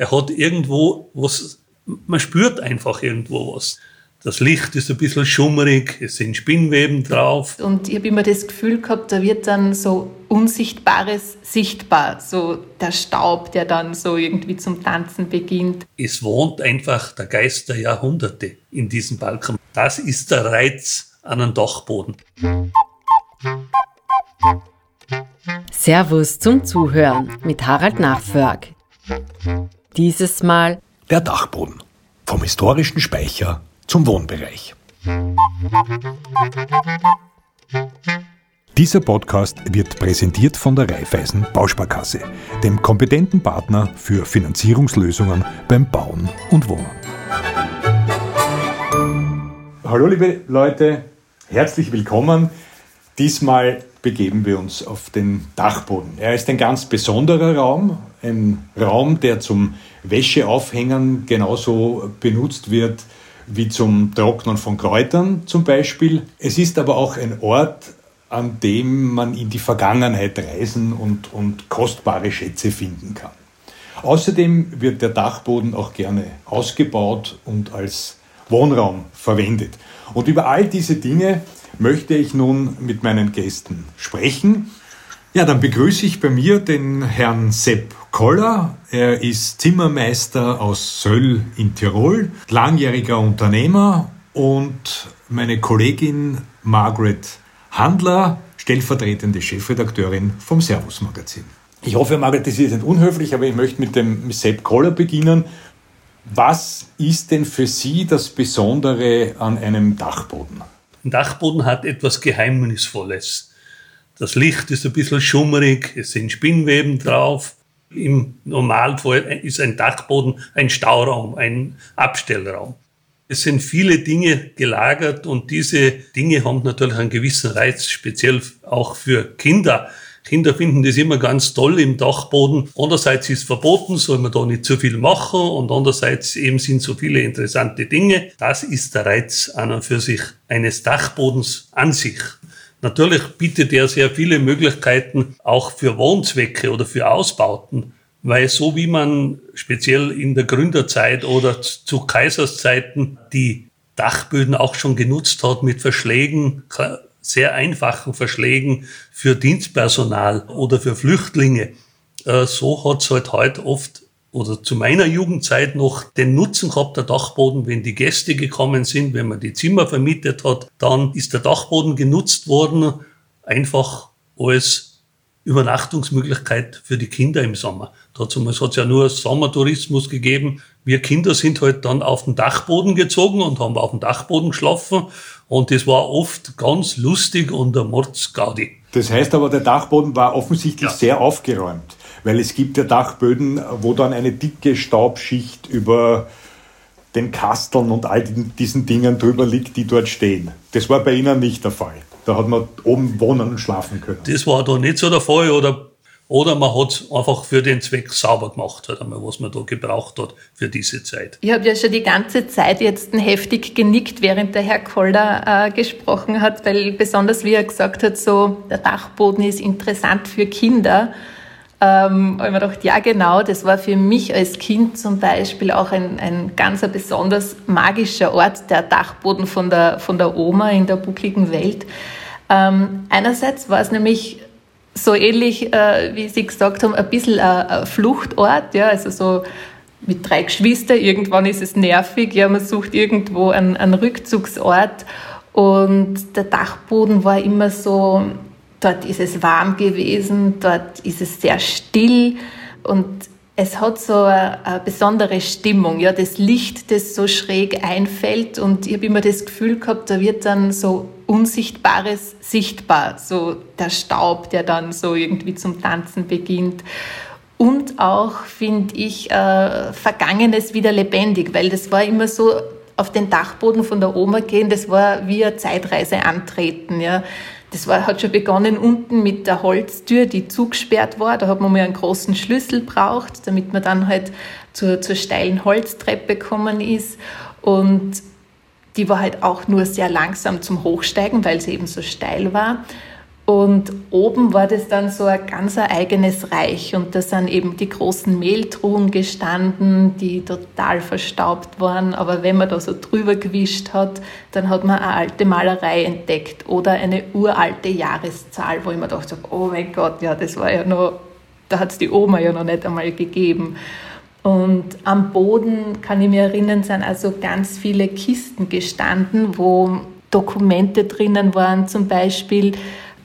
er hat irgendwo was, man spürt einfach irgendwo was. Das Licht ist ein bisschen schummerig, es sind Spinnweben drauf. Und ich habe immer das Gefühl gehabt, da wird dann so Unsichtbares sichtbar, so der Staub, der dann so irgendwie zum Tanzen beginnt. Es wohnt einfach der Geist der Jahrhunderte in diesem Balkon. Das ist der Reiz an einem Dachboden. Servus zum Zuhören mit Harald Nachförg. Dieses Mal der Dachboden vom historischen Speicher zum Wohnbereich. Dieser Podcast wird präsentiert von der Raiffeisen Bausparkasse, dem kompetenten Partner für Finanzierungslösungen beim Bauen und Wohnen. Hallo liebe Leute, herzlich willkommen. Diesmal begeben wir uns auf den Dachboden. Er ist ein ganz besonderer Raum, ein Raum, der zum Wäscheaufhängen genauso benutzt wird wie zum Trocknen von Kräutern zum Beispiel. Es ist aber auch ein Ort, an dem man in die Vergangenheit reisen und, und kostbare Schätze finden kann. Außerdem wird der Dachboden auch gerne ausgebaut und als Wohnraum verwendet. Und über all diese Dinge möchte ich nun mit meinen Gästen sprechen. Ja, dann begrüße ich bei mir den Herrn Sepp Koller. Er ist Zimmermeister aus Söll in Tirol, langjähriger Unternehmer und meine Kollegin Margaret Handler, stellvertretende Chefredakteurin vom Servus Magazin. Ich hoffe, Margaret, das ist nicht unhöflich, aber ich möchte mit dem Sepp Koller beginnen. Was ist denn für Sie das Besondere an einem Dachboden? Ein Dachboden hat etwas Geheimnisvolles. Das Licht ist ein bisschen schummerig, es sind Spinnweben drauf. Im Normalfall ist ein Dachboden ein Stauraum, ein Abstellraum. Es sind viele Dinge gelagert und diese Dinge haben natürlich einen gewissen Reiz, speziell auch für Kinder. Kinder finden das immer ganz toll im Dachboden. Andererseits ist verboten, soll man da nicht zu viel machen und andererseits eben sind so viele interessante Dinge. Das ist der Reiz an und für sich eines Dachbodens an sich. Natürlich bietet er sehr viele Möglichkeiten auch für Wohnzwecke oder für Ausbauten, weil so wie man speziell in der Gründerzeit oder zu Kaiserszeiten die Dachböden auch schon genutzt hat mit Verschlägen, sehr einfachen Verschlägen für Dienstpersonal oder für Flüchtlinge. Äh, so hat es halt heute oft oder zu meiner Jugendzeit noch den Nutzen gehabt, der Dachboden, wenn die Gäste gekommen sind, wenn man die Zimmer vermietet hat, dann ist der Dachboden genutzt worden, einfach als Übernachtungsmöglichkeit für die Kinder im Sommer. Dazu hat es ja nur Sommertourismus gegeben. Wir Kinder sind halt dann auf den Dachboden gezogen und haben auf dem Dachboden geschlafen. Und das war oft ganz lustig und der Mordsgaudi. Das heißt aber, der Dachboden war offensichtlich ja. sehr aufgeräumt weil es gibt ja Dachböden, wo dann eine dicke Staubschicht über den Kasteln und all diesen Dingen drüber liegt, die dort stehen. Das war bei Ihnen nicht der Fall. Da hat man oben wohnen und schlafen können. Das war da nicht so der Fall oder, oder man hat es einfach für den Zweck sauber gemacht, halt einmal, was man da gebraucht hat für diese Zeit. Ich habe ja schon die ganze Zeit jetzt heftig genickt, während der Herr Koller äh, gesprochen hat, weil besonders wie er gesagt hat, so der Dachboden ist interessant für Kinder. Ähm, habe ich mir gedacht, ja genau, das war für mich als Kind zum Beispiel auch ein, ein ganz ein besonders magischer Ort, der Dachboden von der, von der Oma in der buckligen Welt. Ähm, einerseits war es nämlich so ähnlich, äh, wie Sie gesagt haben, ein bisschen ein, ein Fluchtort, ja, also so mit drei Geschwistern, irgendwann ist es nervig, ja, man sucht irgendwo einen, einen Rückzugsort. Und der Dachboden war immer so Dort ist es warm gewesen, dort ist es sehr still. Und es hat so eine, besondere Stimmung, ja, das Licht, das so schräg einfällt. Und ich habe immer das Gefühl gehabt, da wird dann so Unsichtbares sichtbar, so der Staub, der dann so irgendwie zum Tanzen beginnt. Und auch, finde ich, äh, Vergangenes wieder lebendig, weil das war immer so auf den Dachboden von der Oma gehen, das war wie eine Zeitreise antreten, ja das war, hat schon begonnen unten mit der Holztür, die zugesperrt war. Da hat man mal einen großen Schlüssel braucht, damit man dann halt zur, zur steilen Holztreppe gekommen ist. Und die war halt auch nur sehr langsam zum Hochsteigen, weil sie eben so steil war. Und oben war das dann so ein ganz eigenes Reich. Und da sind eben die großen Mehltruhen gestanden, die total verstaubt waren. Aber wenn man da so drüber gewischt hat, dann hat man eine alte Malerei entdeckt oder eine uralte Jahreszahl, wo ich mir dachte, oh mein Gott, ja, das war ja noch, da hat es die Oma ja noch nicht einmal gegeben. Und am Boden, kann ich mir erinnern, sind also ganz viele Kisten gestanden, wo Dokumente drinnen waren, zum Beispiel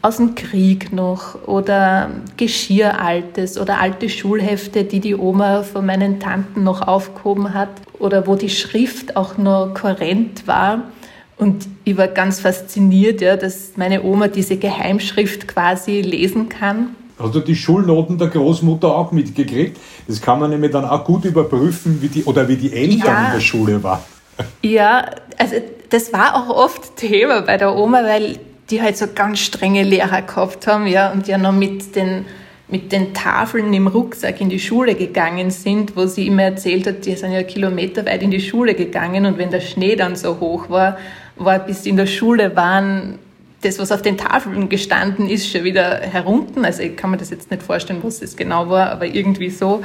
aus dem Krieg noch oder Geschirraltes oder alte Schulhefte, die die Oma von meinen Tanten noch aufgehoben hat oder wo die Schrift auch noch kohärent war. Und ich war ganz fasziniert, ja, dass meine Oma diese Geheimschrift quasi lesen kann. Hast du die Schulnoten der Großmutter auch mitgekriegt? Das kann man nämlich dann auch gut überprüfen, wie die, oder wie die Eltern ja, in der Schule waren. Ja, also das war auch oft Thema bei der Oma, weil die halt so ganz strenge Lehrer gehabt haben, ja, und ja noch mit den, mit den Tafeln im Rucksack in die Schule gegangen sind, wo sie immer erzählt hat, die sind ja kilometerweit in die Schule gegangen und wenn der Schnee dann so hoch war, war bis sie in der Schule waren, das, was auf den Tafeln gestanden ist, schon wieder herunten. Also ich kann mir das jetzt nicht vorstellen, was das genau war, aber irgendwie so.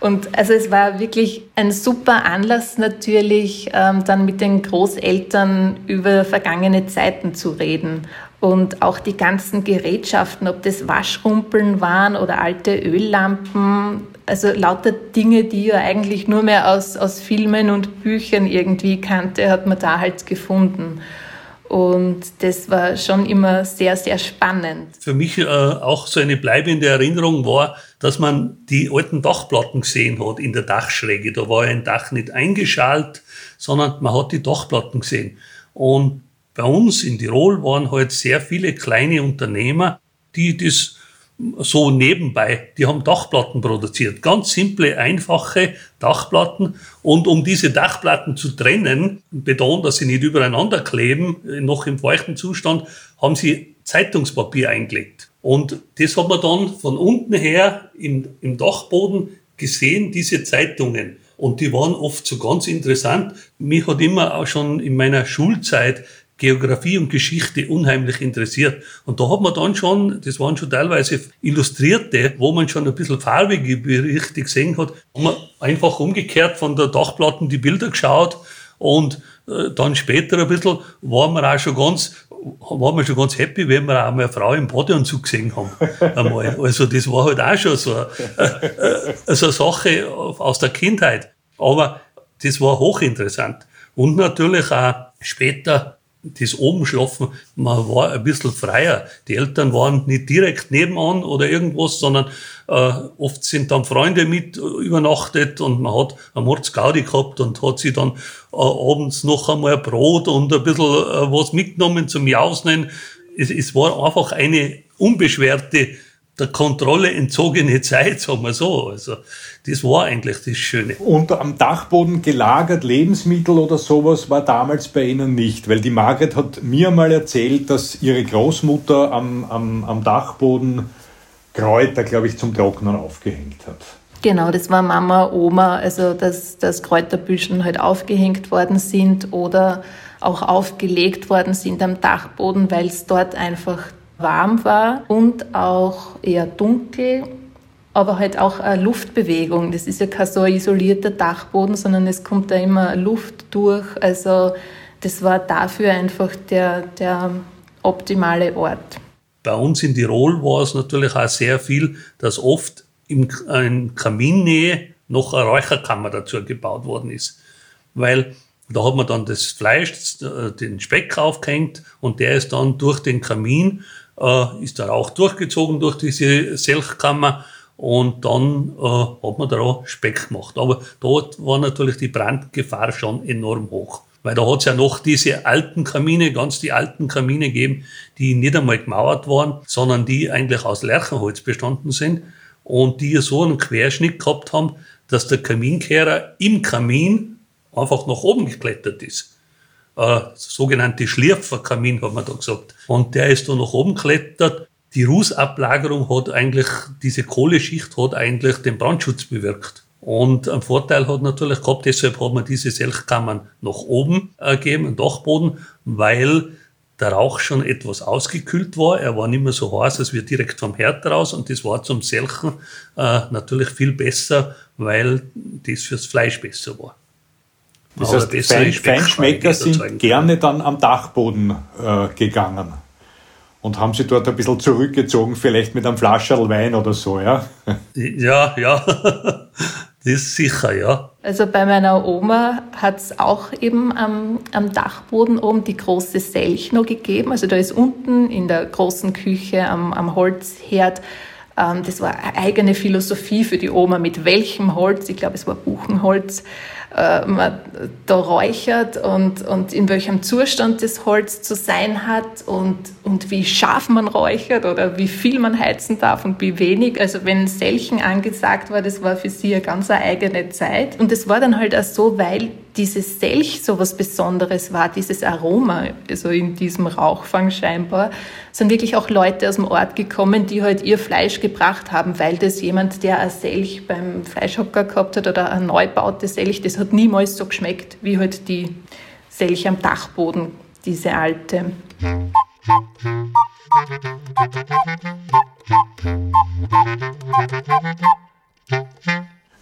Und also es war wirklich ein super Anlass natürlich, ähm, dann mit den Großeltern über vergangene Zeiten zu reden. Und auch die ganzen Gerätschaften, ob das Waschrumpeln waren oder alte Öllampen, also lauter Dinge, die ja eigentlich nur mehr aus, aus Filmen und Büchern irgendwie kannte, hat man da halt gefunden. Und das war schon immer sehr, sehr spannend. Für mich äh, auch so eine bleibende Erinnerung war, dass man die alten Dachplatten gesehen hat in der Dachschräge. Da war ein Dach nicht eingeschalt, sondern man hat die Dachplatten gesehen. Und bei uns in Tirol waren halt sehr viele kleine Unternehmer, die das so nebenbei, die haben Dachplatten produziert. Ganz simple, einfache Dachplatten. Und um diese Dachplatten zu trennen, Beton, dass sie nicht übereinander kleben, noch im feuchten Zustand, haben sie Zeitungspapier eingelegt. Und das hat man dann von unten her im, im Dachboden gesehen, diese Zeitungen. Und die waren oft so ganz interessant. Mich hat immer auch schon in meiner Schulzeit Geografie und Geschichte unheimlich interessiert. Und da hat man dann schon, das waren schon teilweise Illustrierte, wo man schon ein bisschen farbige Berichte gesehen hat, haben wir einfach umgekehrt von der Dachplatten die Bilder geschaut und äh, dann später ein bisschen waren wir auch schon ganz waren wir schon ganz happy, wenn wir auch mal eine Frau im Badeanzug gesehen haben. Einmal. Also das war halt auch schon so eine, äh, so eine Sache aus der Kindheit. Aber das war hochinteressant. Und natürlich auch später das oben schlafen, man war ein bisschen freier. Die Eltern waren nicht direkt nebenan oder irgendwas, sondern äh, oft sind dann Freunde mit übernachtet und man hat eine Mordsgaudi gehabt und hat sich dann äh, abends noch einmal Brot und ein bisschen äh, was mitgenommen zum Jausen. Es, es war einfach eine unbeschwerte der Kontrolle entzogene Zeit, sagen wir so. Also, das war eigentlich das Schöne. Und am Dachboden gelagert Lebensmittel oder sowas war damals bei Ihnen nicht, weil die Margret hat mir mal erzählt, dass ihre Großmutter am, am, am Dachboden Kräuter, glaube ich, zum Trocknen aufgehängt hat. Genau, das war Mama, Oma, also dass, dass Kräuterbüschen halt aufgehängt worden sind oder auch aufgelegt worden sind am Dachboden, weil es dort einfach warm war und auch eher dunkel, aber halt auch Luftbewegung. Das ist ja kein so isolierter Dachboden, sondern es kommt da immer Luft durch. Also das war dafür einfach der, der optimale Ort. Bei uns in Tirol war es natürlich auch sehr viel, dass oft im, in Kaminnähe noch eine Räucherkammer dazu gebaut worden ist. Weil da hat man dann das Fleisch, den Speck aufgehängt und der ist dann durch den Kamin äh, ist der Rauch durchgezogen durch diese Selchkammer und dann äh, hat man da auch Speck gemacht. Aber dort war natürlich die Brandgefahr schon enorm hoch. Weil da hat es ja noch diese alten Kamine, ganz die alten Kamine gegeben, die nicht einmal gemauert waren, sondern die eigentlich aus Lärchenholz bestanden sind und die so einen Querschnitt gehabt haben, dass der Kaminkehrer im Kamin einfach nach oben geklettert ist äh, sogenannte Schlierferkamin, hat man da gesagt. Und der ist da nach oben geklettert. Die Rußablagerung hat eigentlich, diese Kohleschicht hat eigentlich den Brandschutz bewirkt. Und ein Vorteil hat natürlich gehabt, deshalb hat man diese Selchkammern nach oben äh, gegeben, im Dachboden, weil der Rauch schon etwas ausgekühlt war. Er war nicht mehr so heiß, als wir direkt vom Herd raus. Und das war zum Selchen äh, natürlich viel besser, weil das fürs Fleisch besser war. Das heißt, Fein, Feinschmecker sind gerne dann am Dachboden äh, gegangen und haben sich dort ein bisschen zurückgezogen, vielleicht mit einem Flascherl Wein oder so, ja? Ja, ja, das ist sicher, ja. Also bei meiner Oma hat es auch eben am, am, Dachboden oben die große Selch noch gegeben. Also da ist unten in der großen Küche am, am Holzherd ähm, das war eine eigene Philosophie für die Oma, mit welchem Holz, ich glaube es war Buchenholz, äh, man da räuchert und, und in welchem Zustand das Holz zu sein hat und, und wie scharf man räuchert oder wie viel man heizen darf und wie wenig. Also wenn Selchen angesagt war, das war für sie eine ganz eigene Zeit. Und das war dann halt auch so, weil dieses Selch so was Besonderes war, dieses Aroma, also in diesem Rauchfang scheinbar, sind wirklich auch Leute aus dem Ort gekommen, die halt ihr Fleisch gebracht haben, weil das jemand, der ein Selch beim Fleischhocker gehabt hat oder ein neu bautes Selch, das hat niemals so geschmeckt wie halt die Selch am Dachboden, diese alte.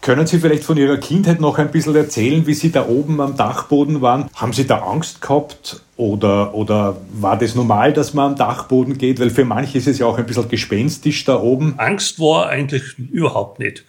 Können Sie vielleicht von Ihrer Kindheit noch ein bisschen erzählen, wie Sie da oben am Dachboden waren? Haben Sie da Angst gehabt oder, oder war das normal, dass man am Dachboden geht? Weil für manche ist es ja auch ein bisschen gespenstisch da oben. Angst war eigentlich überhaupt nicht.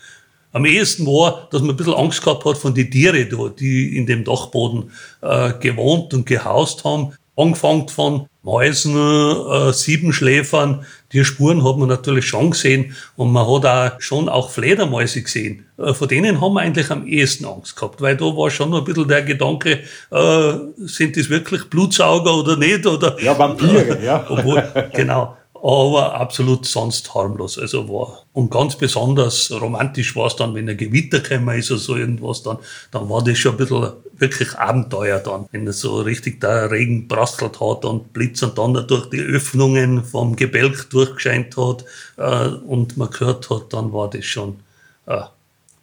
Am ehesten war, dass man ein bisschen Angst gehabt hat von den Tieren, die in dem Dachboden äh, gewohnt und gehaust haben. Angefangen von Mäusen, äh, Siebenschläfern, die Spuren hat man natürlich schon gesehen und man hat auch schon auch Fledermäuse gesehen. Äh, von denen haben wir eigentlich am ehesten Angst gehabt, weil da war schon noch ein bisschen der Gedanke, äh, sind das wirklich Blutsauger oder nicht? Oder, ja, Vampire, ja. Obwohl, genau aber absolut sonst harmlos. Also war, und ganz besonders romantisch war es dann, wenn ein Gewitter gekommen ist oder so irgendwas, dann, dann war das schon ein bisschen wirklich Abenteuer dann. Wenn es so richtig der Regen prasselt hat und Blitz und dann durch die Öffnungen vom Gebälk durchgescheint hat äh, und man gehört hat, dann war das schon eine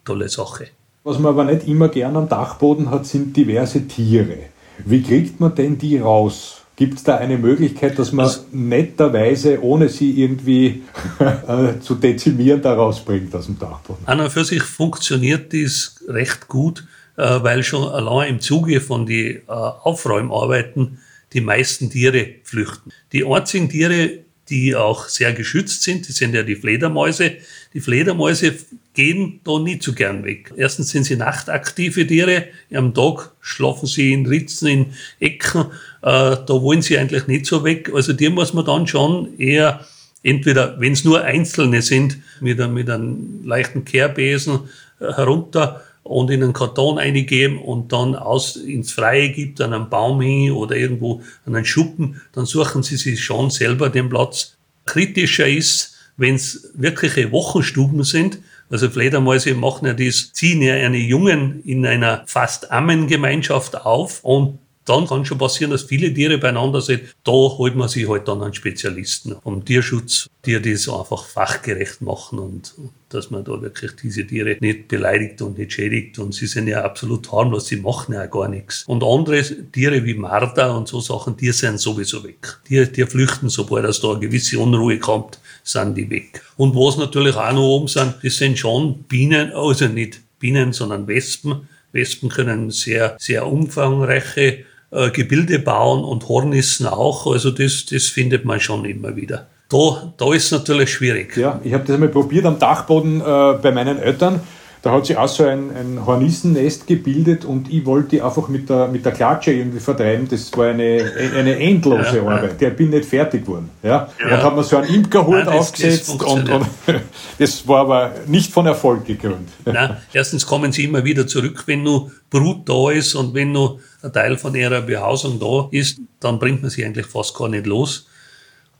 tolle Sache. Was man aber nicht immer gern am Dachboden hat, sind diverse Tiere. Wie kriegt man denn die raus? Gibt es da eine Möglichkeit, dass man also, netterweise, ohne sie irgendwie äh, zu dezimieren, da rausbringt aus dem Dachboden? An und für sich funktioniert dies recht gut, äh, weil schon allein im Zuge von den äh, Aufräumarbeiten die meisten Tiere flüchten. Die einzigen Tiere, die auch sehr geschützt sind. Das sind ja die Fledermäuse. Die Fledermäuse gehen da nicht so gern weg. Erstens sind sie nachtaktive Tiere. Am Tag schlafen sie in Ritzen, in Ecken. Äh, da wollen sie eigentlich nicht so weg. Also die muss man dann schon eher entweder, wenn es nur Einzelne sind, mit, einem, mit einem leichten Kehrbesen äh, herunter und in einen Karton eingeben und dann aus ins Freie gibt, an einem Baum hin oder irgendwo an einen Schuppen, dann suchen sie sich schon selber den Platz. Kritischer ist, wenn es wirkliche Wochenstuben sind, also Fledermäuse machen ja das, ziehen ja eine Jungen in einer fast Ammengemeinschaft auf und dann kann schon passieren, dass viele Tiere beieinander sind. Da holt man sich halt dann einen Spezialisten vom Tierschutz, die das einfach fachgerecht machen und, dass man da wirklich diese Tiere nicht beleidigt und nicht schädigt. Und sie sind ja absolut harmlos, sie machen ja gar nichts. Und andere Tiere wie Marder und so Sachen, die sind sowieso weg. Die, die flüchten, sobald es da eine gewisse Unruhe kommt, sind die weg. Und was natürlich auch noch oben sind, das sind schon Bienen, also nicht Bienen, sondern Wespen. Wespen können sehr, sehr umfangreiche äh, Gebilde bauen und Hornissen auch. Also das, das findet man schon immer wieder. Da, da ist es natürlich schwierig. Ja, ich habe das einmal probiert am Dachboden äh, bei meinen Eltern. Da hat sich auch so ein, ein Hornissennest gebildet und ich wollte die einfach mit der, mit der Klatsche irgendwie vertreiben. Das war eine, eine endlose ja, Arbeit. Ja. Ich bin nicht fertig geworden. Ja? ja. Und habe mir so einen Imkerhut aufgesetzt das und, und das war aber nicht von Erfolg gekrönt. Nein, erstens kommen sie immer wieder zurück, wenn nur Brut da ist und wenn nur ein Teil von ihrer Behausung da ist, dann bringt man sie eigentlich fast gar nicht los.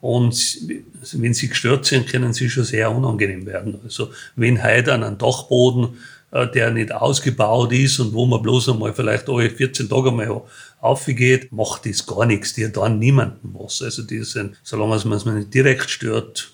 Und wenn sie gestört sind, können sie schon sehr unangenehm werden. Also wenn heute an einem Dachboden, äh, der nicht ausgebaut ist und wo man bloß einmal vielleicht alle 14 Tage mal aufgeht, macht das gar nichts. Die dann niemanden was. Also die sind, solange man es nicht direkt stört,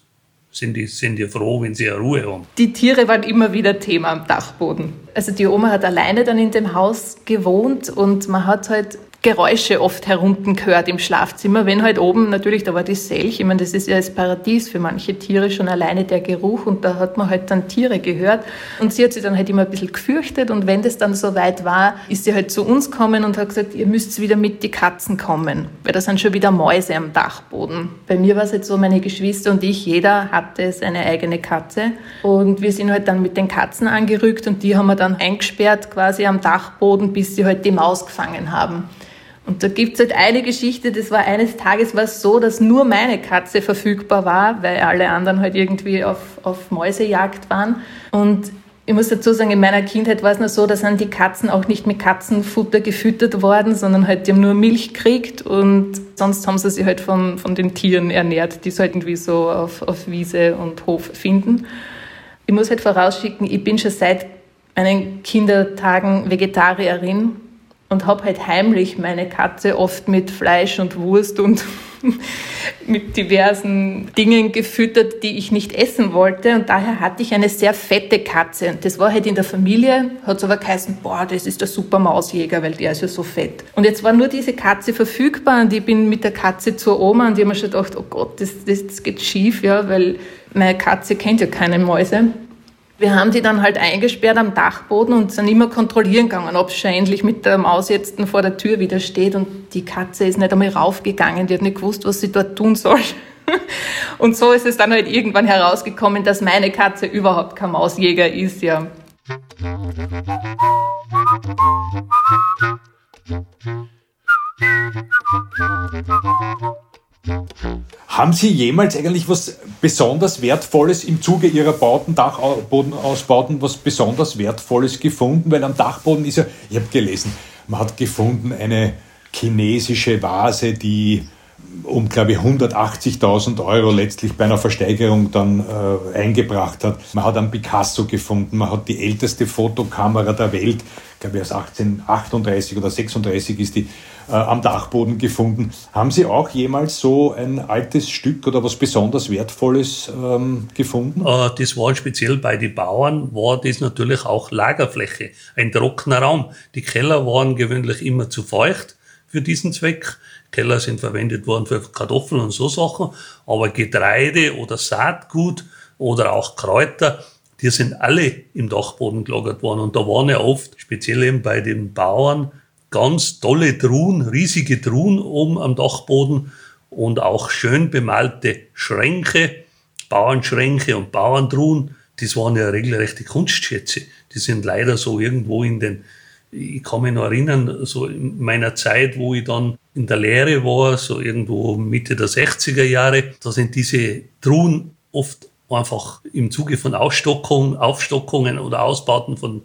sind die, sind die froh, wenn sie eine Ruhe haben. Die Tiere waren immer wieder Thema am Dachboden. Also die Oma hat alleine dann in dem Haus gewohnt und man hat halt Geräusche oft herunten gehört im Schlafzimmer, wenn halt oben natürlich, da war die Selch, ich meine, das ist ja das Paradies für manche Tiere, schon alleine der Geruch und da hat man halt dann Tiere gehört und sie hat sich dann halt immer ein bisschen gefürchtet und wenn das dann so weit war, ist sie halt zu uns gekommen und hat gesagt, ihr müsst wieder mit die Katzen kommen, weil da sind schon wieder Mäuse am Dachboden. Bei mir war es jetzt so, meine Geschwister und ich, jeder hatte seine eigene Katze und wir sind halt dann mit den Katzen angerückt und die haben wir dann eingesperrt quasi am Dachboden, bis sie halt die Maus gefangen haben. Und da gibt es halt eine Geschichte, das war eines Tages war so, dass nur meine Katze verfügbar war, weil alle anderen halt irgendwie auf, auf Mäusejagd waren. Und ich muss dazu sagen, in meiner Kindheit war es noch so, da sind die Katzen auch nicht mit Katzenfutter gefüttert worden, sondern halt, die haben nur Milch gekriegt und sonst haben sie sich halt von, von den Tieren ernährt, die sie halt irgendwie so auf, auf Wiese und Hof finden. Ich muss halt vorausschicken, ich bin schon seit meinen Kindertagen Vegetarierin und habe halt heimlich meine Katze oft mit Fleisch und Wurst und mit diversen Dingen gefüttert, die ich nicht essen wollte. Und daher hatte ich eine sehr fette Katze. Und das war halt in der Familie, hat es aber geheißen, boah, das ist der super Mausjäger, weil der ist ja so fett. Und jetzt war nur diese Katze verfügbar und ich bin mit der Katze zur Oma und die haben mir schon gedacht, oh Gott, das, das, das geht schief, ja, weil meine Katze kennt ja keine Mäuse. Wir haben die dann halt eingesperrt am Dachboden und sind immer kontrollieren gegangen, ob sie endlich mit der Maus jetzt vor der Tür wieder steht. Und die Katze ist nicht einmal raufgegangen, die hat nicht gewusst, was sie dort tun soll. Und so ist es dann halt irgendwann herausgekommen, dass meine Katze überhaupt kein Mausjäger ist, ja. Haben Sie jemals eigentlich was besonders Wertvolles im Zuge Ihrer Bauten, Dachbodenausbauten, was besonders Wertvolles gefunden? Weil am Dachboden ist ja, ich habe gelesen, man hat gefunden eine chinesische Vase, die um, glaube ich, 180.000 Euro letztlich bei einer Versteigerung dann äh, eingebracht hat. Man hat einen Picasso gefunden, man hat die älteste Fotokamera der Welt, glaube ich aus 1838 oder 36 ist die, äh, am Dachboden gefunden. Haben Sie auch jemals so ein altes Stück oder was besonders Wertvolles ähm, gefunden? Äh, das war speziell bei den Bauern, war das natürlich auch Lagerfläche, ein trockener Raum. Die Keller waren gewöhnlich immer zu feucht für diesen Zweck. Keller sind verwendet worden für Kartoffeln und so Sachen, aber Getreide oder Saatgut oder auch Kräuter, die sind alle im Dachboden gelagert worden. Und da waren ja oft, speziell eben bei den Bauern, ganz tolle Truhen, riesige Truhen oben am Dachboden und auch schön bemalte Schränke, Bauernschränke und Bauerntruhen. Das waren ja regelrechte Kunstschätze. Die sind leider so irgendwo in den ich kann mich noch erinnern, so in meiner Zeit, wo ich dann in der Lehre war, so irgendwo Mitte der 60er Jahre, da sind diese Truhen oft einfach im Zuge von Ausstockung, Aufstockungen oder Ausbauten von,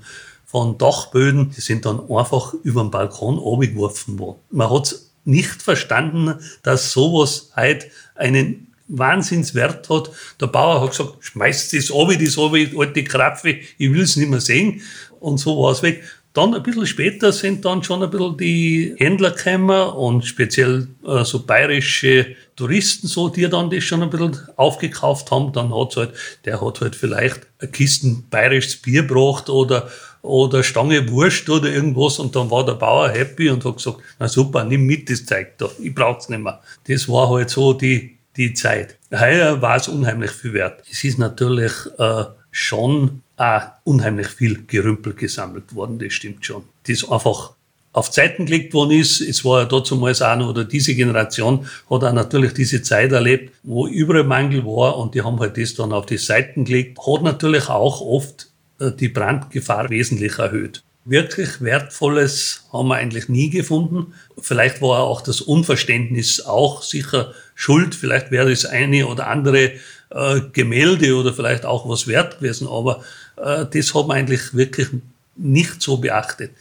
von Dachböden, die sind dann einfach über den Balkon abgeworfen worden. Man hat nicht verstanden, dass sowas halt einen Wahnsinnswert hat. Der Bauer hat gesagt, schmeißt das ab, das alte Krapfe, ich will es nicht mehr sehen. Und so war es weg. Dann ein bisschen später sind dann schon ein bisschen die Händler gekommen und speziell äh, so bayerische Touristen so, die dann das schon ein bisschen aufgekauft haben. Dann hat's halt, der hat halt vielleicht eine Kisten bayerisches Bier gebracht oder, oder Stange Wurst oder irgendwas und dann war der Bauer happy und hat gesagt, na super, nimm mit das Zeug da, ich brauch's nicht mehr. Das war halt so die, die Zeit. Heuer war es unheimlich viel wert. Es ist natürlich äh, schon auch unheimlich viel Gerümpel gesammelt worden, das stimmt schon. Das einfach auf Zeiten gelegt worden ist. Es war ja damals auch noch, oder diese Generation hat auch natürlich diese Zeit erlebt, wo überall Mangel war und die haben halt das dann auf die Seiten gelegt. Hat natürlich auch oft die Brandgefahr wesentlich erhöht. Wirklich Wertvolles haben wir eigentlich nie gefunden. Vielleicht war auch das Unverständnis auch sicher schuld. Vielleicht wäre das eine oder andere äh, Gemälde oder vielleicht auch was wert gewesen, aber äh, das hat man eigentlich wirklich nicht so beachtet.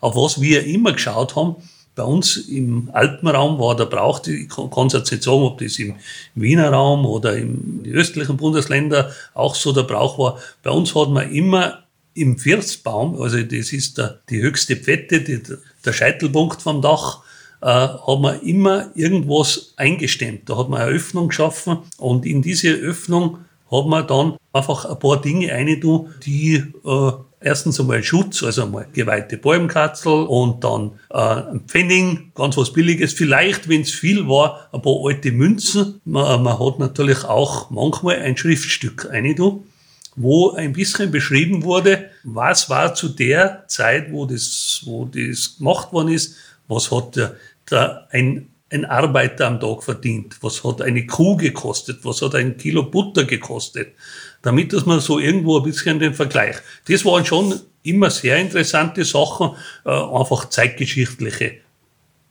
Auf was wir immer geschaut haben, bei uns im Alpenraum war der Brauch, ich kann jetzt nicht sagen, ob das im Wiener Raum oder im östlichen Bundesländer auch so der Brauch war. Bei uns hat man immer im Firstbaum, also das ist der, die höchste Pfette, die, der Scheitelpunkt vom Dach, äh, hat man immer irgendwas eingestemmt. Da hat man eine Öffnung geschaffen und in diese Öffnung hat man dann einfach ein paar Dinge rein, die äh, erstens einmal Schutz, also einmal geweihte Bäumkatzel und dann äh, ein Pfennig, ganz was Billiges. Vielleicht, wenn es viel war, ein paar alte Münzen. Man, man hat natürlich auch manchmal ein Schriftstück rein, wo ein bisschen beschrieben wurde, was war zu der Zeit, wo das, wo das gemacht worden ist, was hat der, der ein, ein Arbeiter am Tag verdient, was hat eine Kuh gekostet, was hat ein Kilo Butter gekostet, damit dass man so irgendwo ein bisschen den Vergleich. Das waren schon immer sehr interessante Sachen, äh, einfach zeitgeschichtliche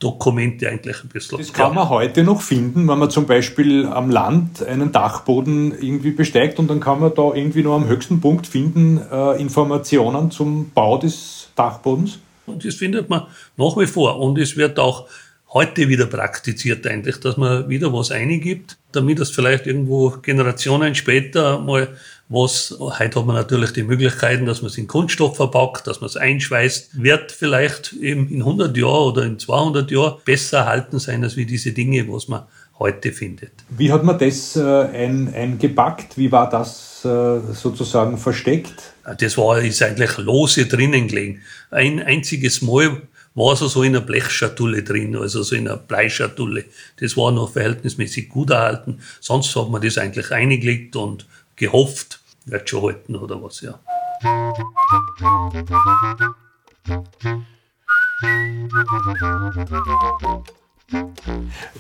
Dokumente eigentlich ein bisschen. Das kann man heute noch finden, wenn man zum Beispiel am Land einen Dachboden irgendwie besteigt und dann kann man da irgendwie nur am höchsten Punkt finden äh, Informationen zum Bau des Dachbodens. Und das findet man nach wie vor und es wird auch heute wieder praktiziert eigentlich, dass man wieder was eingibt, damit es vielleicht irgendwo Generationen später mal was, heute hat man natürlich die Möglichkeiten, dass man es in Kunststoff verpackt, dass man es einschweißt, wird vielleicht eben in 100 Jahren oder in 200 Jahren besser erhalten sein, als wie diese Dinge, was man heute findet. Wie hat man das äh, ein, eingepackt? Wie war das äh, sozusagen versteckt? Das war, ist eigentlich lose drinnen gelegen. Ein einziges Mal war es so in einer Blechschatulle drin, also so in einer Bleischatulle. Das war noch verhältnismäßig gut erhalten. Sonst hat man das eigentlich eingelegt und gehofft, wird schon halten oder was, ja.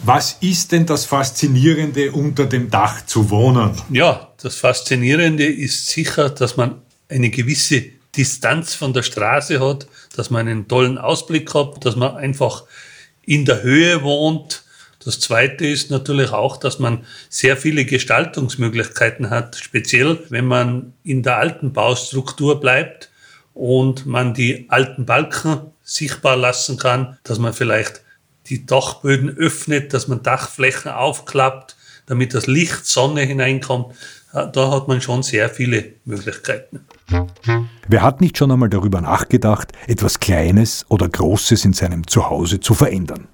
Was ist denn das Faszinierende unter dem Dach zu wohnen? Ja, das Faszinierende ist sicher, dass man eine gewisse Distanz von der Straße hat, dass man einen tollen Ausblick hat, dass man einfach in der Höhe wohnt, das Zweite ist natürlich auch, dass man sehr viele Gestaltungsmöglichkeiten hat, speziell wenn man in der alten Baustruktur bleibt und man die alten Balken sichtbar lassen kann, dass man vielleicht die Dachböden öffnet, dass man Dachflächen aufklappt, damit das Licht, Sonne hineinkommt. Da hat man schon sehr viele Möglichkeiten. Wer hat nicht schon einmal darüber nachgedacht, etwas Kleines oder Großes in seinem Zuhause zu verändern?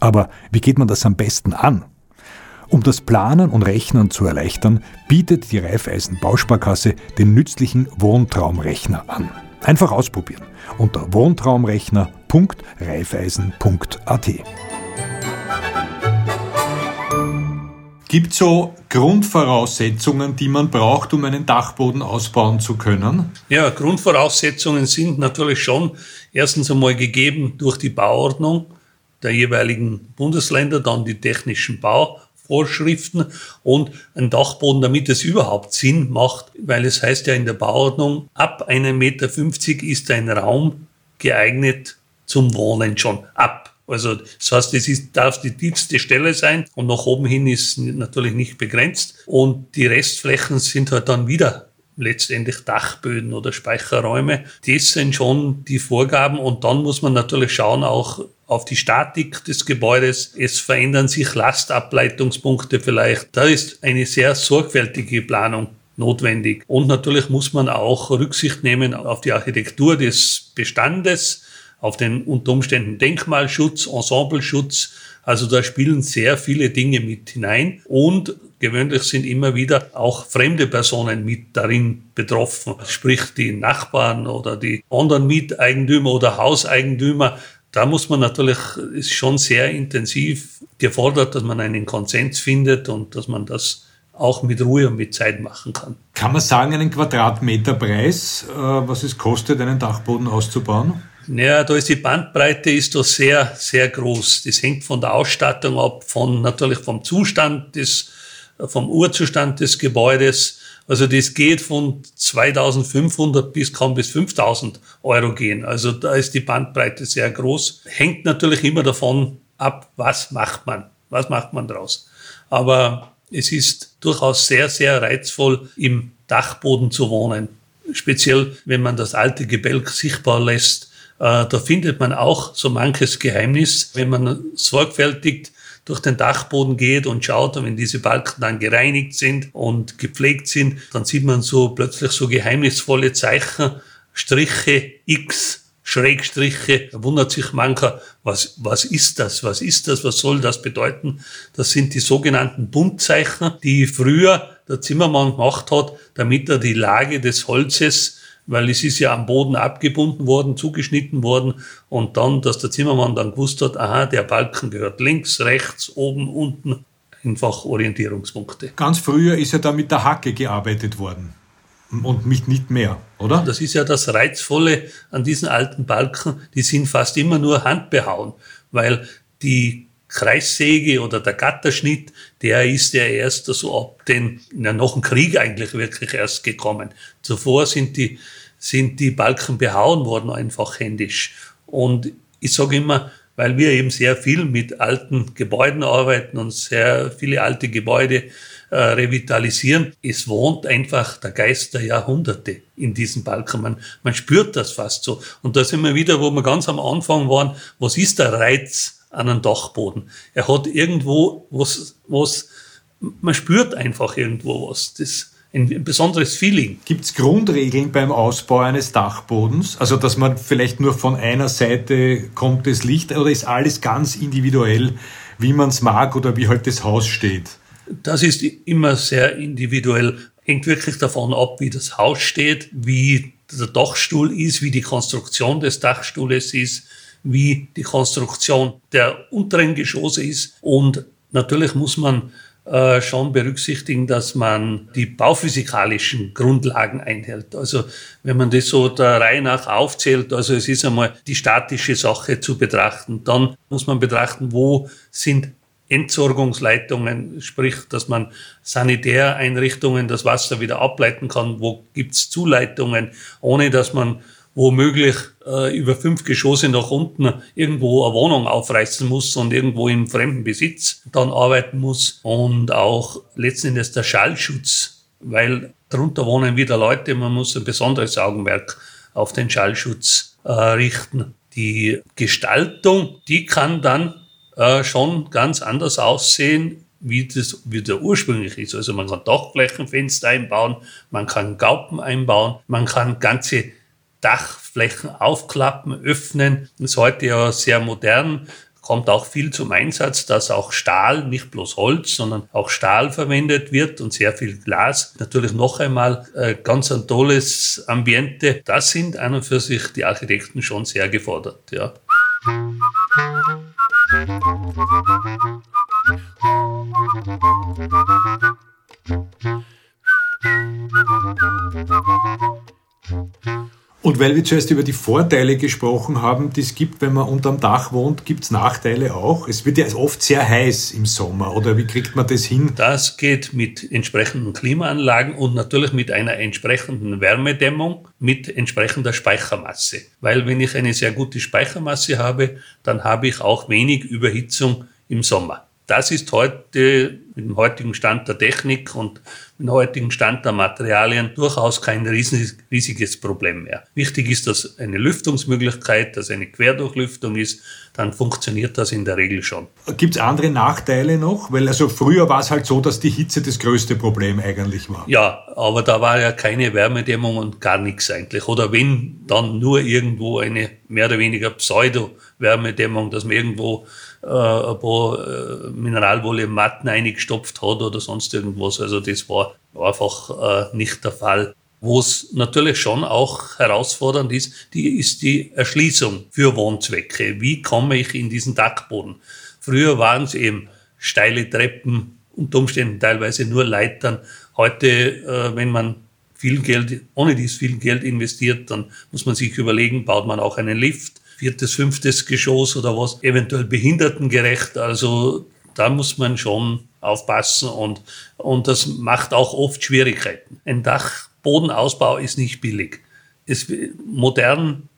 Aber wie geht man das am besten an? Um das Planen und Rechnen zu erleichtern, bietet die Raiffeisen Bausparkasse den nützlichen Wohntraumrechner an. Einfach ausprobieren unter wohntraumrechner.raiffeisen.at. Gibt es so Grundvoraussetzungen, die man braucht, um einen Dachboden ausbauen zu können? Ja, Grundvoraussetzungen sind natürlich schon erstens einmal gegeben durch die Bauordnung der jeweiligen Bundesländer, dann die technischen Bauvorschriften und ein Dachboden, damit es überhaupt Sinn macht, weil es heißt ja in der Bauordnung, ab 1,50 Meter ist ein Raum geeignet zum Wohnen schon ab. Also das heißt, es ist, darf die tiefste Stelle sein und nach oben hin ist natürlich nicht begrenzt. Und die Restflächen sind halt dann wieder letztendlich Dachböden oder Speicherräume. Das sind schon die Vorgaben und dann muss man natürlich schauen auch auf die Statik des Gebäudes. Es verändern sich Lastableitungspunkte vielleicht. Da ist eine sehr sorgfältige Planung notwendig. Und natürlich muss man auch Rücksicht nehmen auf die Architektur des Bestandes, auf den unter Umständen Denkmalschutz, Ensembleschutz. Also da spielen sehr viele Dinge mit hinein und gewöhnlich sind immer wieder auch fremde Personen mit darin betroffen, sprich die Nachbarn oder die anderen Miteigentümer oder Hauseigentümer. Da muss man natürlich, ist schon sehr intensiv gefordert, dass man einen Konsens findet und dass man das auch mit Ruhe und mit Zeit machen kann. Kann man sagen, einen Quadratmeterpreis, äh, was es kostet, einen Dachboden auszubauen? Naja, da ist die Bandbreite ist da sehr, sehr groß. Das hängt von der Ausstattung ab, von natürlich vom Zustand des vom Urzustand des Gebäudes. Also das geht von 2500 bis kaum bis 5000 Euro gehen. Also da ist die Bandbreite sehr groß. Hängt natürlich immer davon ab, was macht man, was macht man draus. Aber es ist durchaus sehr, sehr reizvoll, im Dachboden zu wohnen. Speziell, wenn man das alte Gebälk sichtbar lässt. Äh, da findet man auch so manches Geheimnis, wenn man sorgfältig durch den Dachboden geht und schaut, und wenn diese Balken dann gereinigt sind und gepflegt sind, dann sieht man so plötzlich so geheimnisvolle Zeichen, Striche, X, Schrägstriche. Da wundert sich mancher, was, was ist das? Was ist das? Was soll das bedeuten? Das sind die sogenannten Buntzeichen, die früher der Zimmermann gemacht hat, damit er die Lage des Holzes weil es ist ja am Boden abgebunden worden, zugeschnitten worden und dann, dass der Zimmermann dann gewusst hat, aha, der Balken gehört links, rechts, oben, unten, einfach Orientierungspunkte. Ganz früher ist ja da mit der Hacke gearbeitet worden und mit nicht mehr, oder? Das ist ja das Reizvolle an diesen alten Balken, die sind fast immer nur handbehauen, weil die Kreissäge oder der Gatterschnitt, der ist ja erst so ab den, na, noch ein Krieg eigentlich wirklich erst gekommen. Zuvor sind die, sind die Balken behauen worden, einfach händisch. Und ich sage immer, weil wir eben sehr viel mit alten Gebäuden arbeiten und sehr viele alte Gebäude äh, revitalisieren. Es wohnt einfach der Geist der Jahrhunderte in diesen Balken. Man, man spürt das fast so. Und da sind wir wieder, wo wir ganz am Anfang waren, was ist der Reiz an einem Dachboden? Er hat irgendwo was, was, man spürt einfach irgendwo was. Das, ein besonderes Feeling. Gibt es Grundregeln beim Ausbau eines Dachbodens? Also, dass man vielleicht nur von einer Seite kommt das Licht oder ist alles ganz individuell, wie man es mag oder wie halt das Haus steht? Das ist immer sehr individuell. Hängt wirklich davon ab, wie das Haus steht, wie der Dachstuhl ist, wie die Konstruktion des Dachstuhles ist, wie die Konstruktion der unteren Geschosse ist. Und natürlich muss man äh, schon berücksichtigen, dass man die bauphysikalischen Grundlagen einhält. Also wenn man das so der Reihe nach aufzählt, also es ist einmal die statische Sache zu betrachten. Dann muss man betrachten, wo sind Entsorgungsleitungen, sprich, dass man Sanitäreinrichtungen das Wasser wieder ableiten kann, wo gibt's Zuleitungen, ohne dass man womöglich äh, über fünf Geschosse nach unten irgendwo eine Wohnung aufreißen muss und irgendwo im fremden Besitz dann arbeiten muss. Und auch letzten Endes der Schallschutz, weil darunter wohnen wieder Leute, man muss ein besonderes Augenmerk auf den Schallschutz äh, richten. Die Gestaltung, die kann dann äh, schon ganz anders aussehen, wie, das, wie der ursprünglich ist. Also man kann Dachflächenfenster einbauen, man kann Gaupen einbauen, man kann ganze Dachflächen aufklappen, öffnen. Das ist heute ja sehr modern, kommt auch viel zum Einsatz, dass auch Stahl, nicht bloß Holz, sondern auch Stahl verwendet wird und sehr viel Glas. Natürlich noch einmal äh, ganz ein tolles Ambiente. Das sind an und für sich die Architekten schon sehr gefordert. Ja. Und weil wir zuerst über die Vorteile gesprochen haben, die es gibt, wenn man unterm Dach wohnt, gibt es Nachteile auch. Es wird ja oft sehr heiß im Sommer, oder wie kriegt man das hin? Das geht mit entsprechenden Klimaanlagen und natürlich mit einer entsprechenden Wärmedämmung, mit entsprechender Speichermasse. Weil wenn ich eine sehr gute Speichermasse habe, dann habe ich auch wenig Überhitzung im Sommer. Das ist heute mit dem heutigen Stand der Technik und mit dem heutigen Stand der Materialien durchaus kein riesiges Problem mehr. Wichtig ist, dass eine Lüftungsmöglichkeit, dass eine Querdurchlüftung ist, dann funktioniert das in der Regel schon. Gibt es andere Nachteile noch? Weil also früher war es halt so, dass die Hitze das größte Problem eigentlich war. Ja, aber da war ja keine Wärmedämmung und gar nichts eigentlich. Oder wenn, dann nur irgendwo eine mehr oder weniger Pseudo-Wärmedämmung, dass man irgendwo äh, ein paar äh, Mineralwolle-Matten eingestopft hat oder sonst irgendwas. Also das war einfach äh, nicht der Fall. Wo es natürlich schon auch herausfordernd ist, die ist die Erschließung für Wohnzwecke. Wie komme ich in diesen Dachboden? Früher waren es eben steile Treppen, unter Umständen teilweise nur Leitern. Heute, äh, wenn man viel Geld, ohne dies viel Geld investiert, dann muss man sich überlegen, baut man auch einen Lift viertes, fünftes Geschoss oder was, eventuell behindertengerecht. Also da muss man schon aufpassen und, und das macht auch oft Schwierigkeiten. Ein Dachbodenausbau ist nicht billig. Es modern,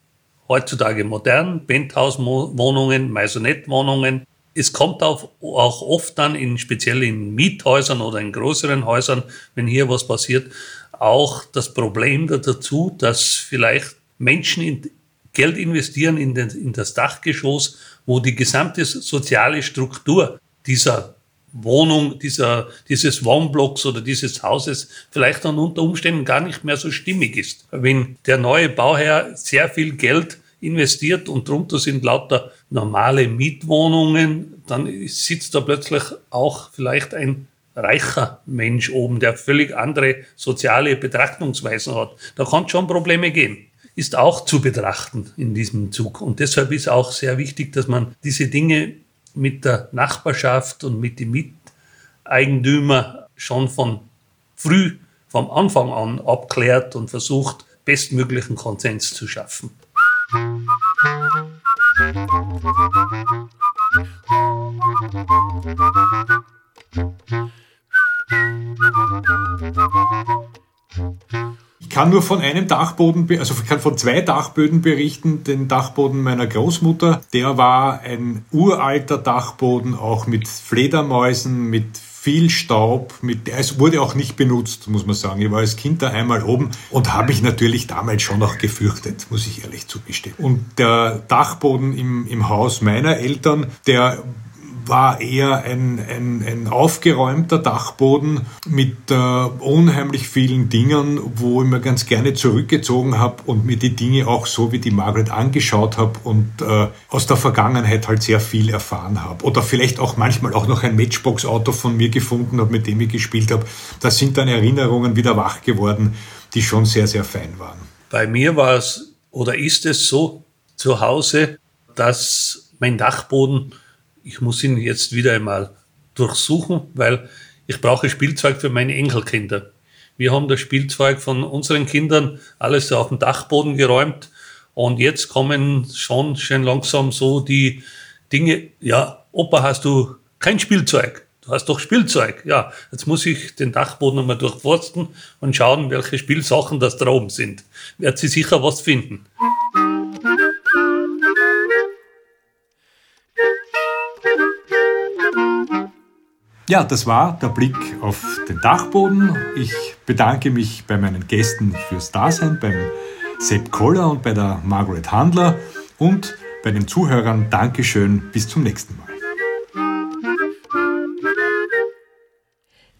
heutzutage modern, Penthouse-Wohnungen, Maisonette-Wohnungen. Es kommt auch, auch oft dann in, speziell in Miethäusern oder in größeren Häusern, wenn hier was passiert, auch das Problem dazu, dass vielleicht Menschen in, Geld investieren in, den, in das Dachgeschoss, wo die gesamte soziale Struktur dieser Wohnung, dieser, dieses Wohnblocks oder dieses Hauses vielleicht dann unter Umständen gar nicht mehr so stimmig ist. Wenn der neue Bauherr sehr viel Geld investiert und drunter sind lauter normale Mietwohnungen, dann sitzt da plötzlich auch vielleicht ein reicher Mensch oben, der völlig andere soziale Betrachtungsweisen hat. Da kann es schon Probleme geben. Ist auch zu betrachten in diesem Zug. Und deshalb ist auch sehr wichtig, dass man diese Dinge mit der Nachbarschaft und mit den Miteigentümern schon von früh, vom Anfang an abklärt und versucht, bestmöglichen Konsens zu schaffen. Ich kann nur von einem Dachboden, also ich kann von zwei Dachböden berichten. Den Dachboden meiner Großmutter, der war ein uralter Dachboden, auch mit Fledermäusen, mit viel Staub, mit, es wurde auch nicht benutzt, muss man sagen. Ich war als Kind da einmal oben und habe mich natürlich damals schon noch gefürchtet, muss ich ehrlich zugestehen. Und der Dachboden im, im Haus meiner Eltern, der war eher ein, ein, ein aufgeräumter Dachboden mit äh, unheimlich vielen Dingen, wo ich mir ganz gerne zurückgezogen habe und mir die Dinge auch so wie die Margaret angeschaut habe und äh, aus der Vergangenheit halt sehr viel erfahren habe. Oder vielleicht auch manchmal auch noch ein Matchbox-Auto von mir gefunden habe, mit dem ich gespielt habe. Das sind dann Erinnerungen wieder wach geworden, die schon sehr, sehr fein waren. Bei mir war es oder ist es so zu Hause, dass mein Dachboden ich muss ihn jetzt wieder einmal durchsuchen, weil ich brauche Spielzeug für meine Enkelkinder. Wir haben das Spielzeug von unseren Kindern alles auf den Dachboden geräumt und jetzt kommen schon schön langsam so die Dinge, ja, Opa, hast du kein Spielzeug? Du hast doch Spielzeug. Ja, jetzt muss ich den Dachboden einmal durchforsten und schauen, welche Spielsachen das da oben sind. Wird sie sicher was finden. Ja, das war der Blick auf den Dachboden. Ich bedanke mich bei meinen Gästen fürs Dasein, beim Sepp Koller und bei der Margaret Handler und bei den Zuhörern Dankeschön. Bis zum nächsten Mal.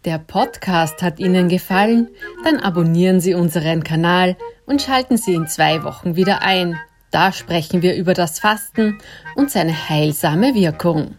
Der Podcast hat Ihnen gefallen? Dann abonnieren Sie unseren Kanal und schalten Sie in zwei Wochen wieder ein. Da sprechen wir über das Fasten und seine heilsame Wirkung.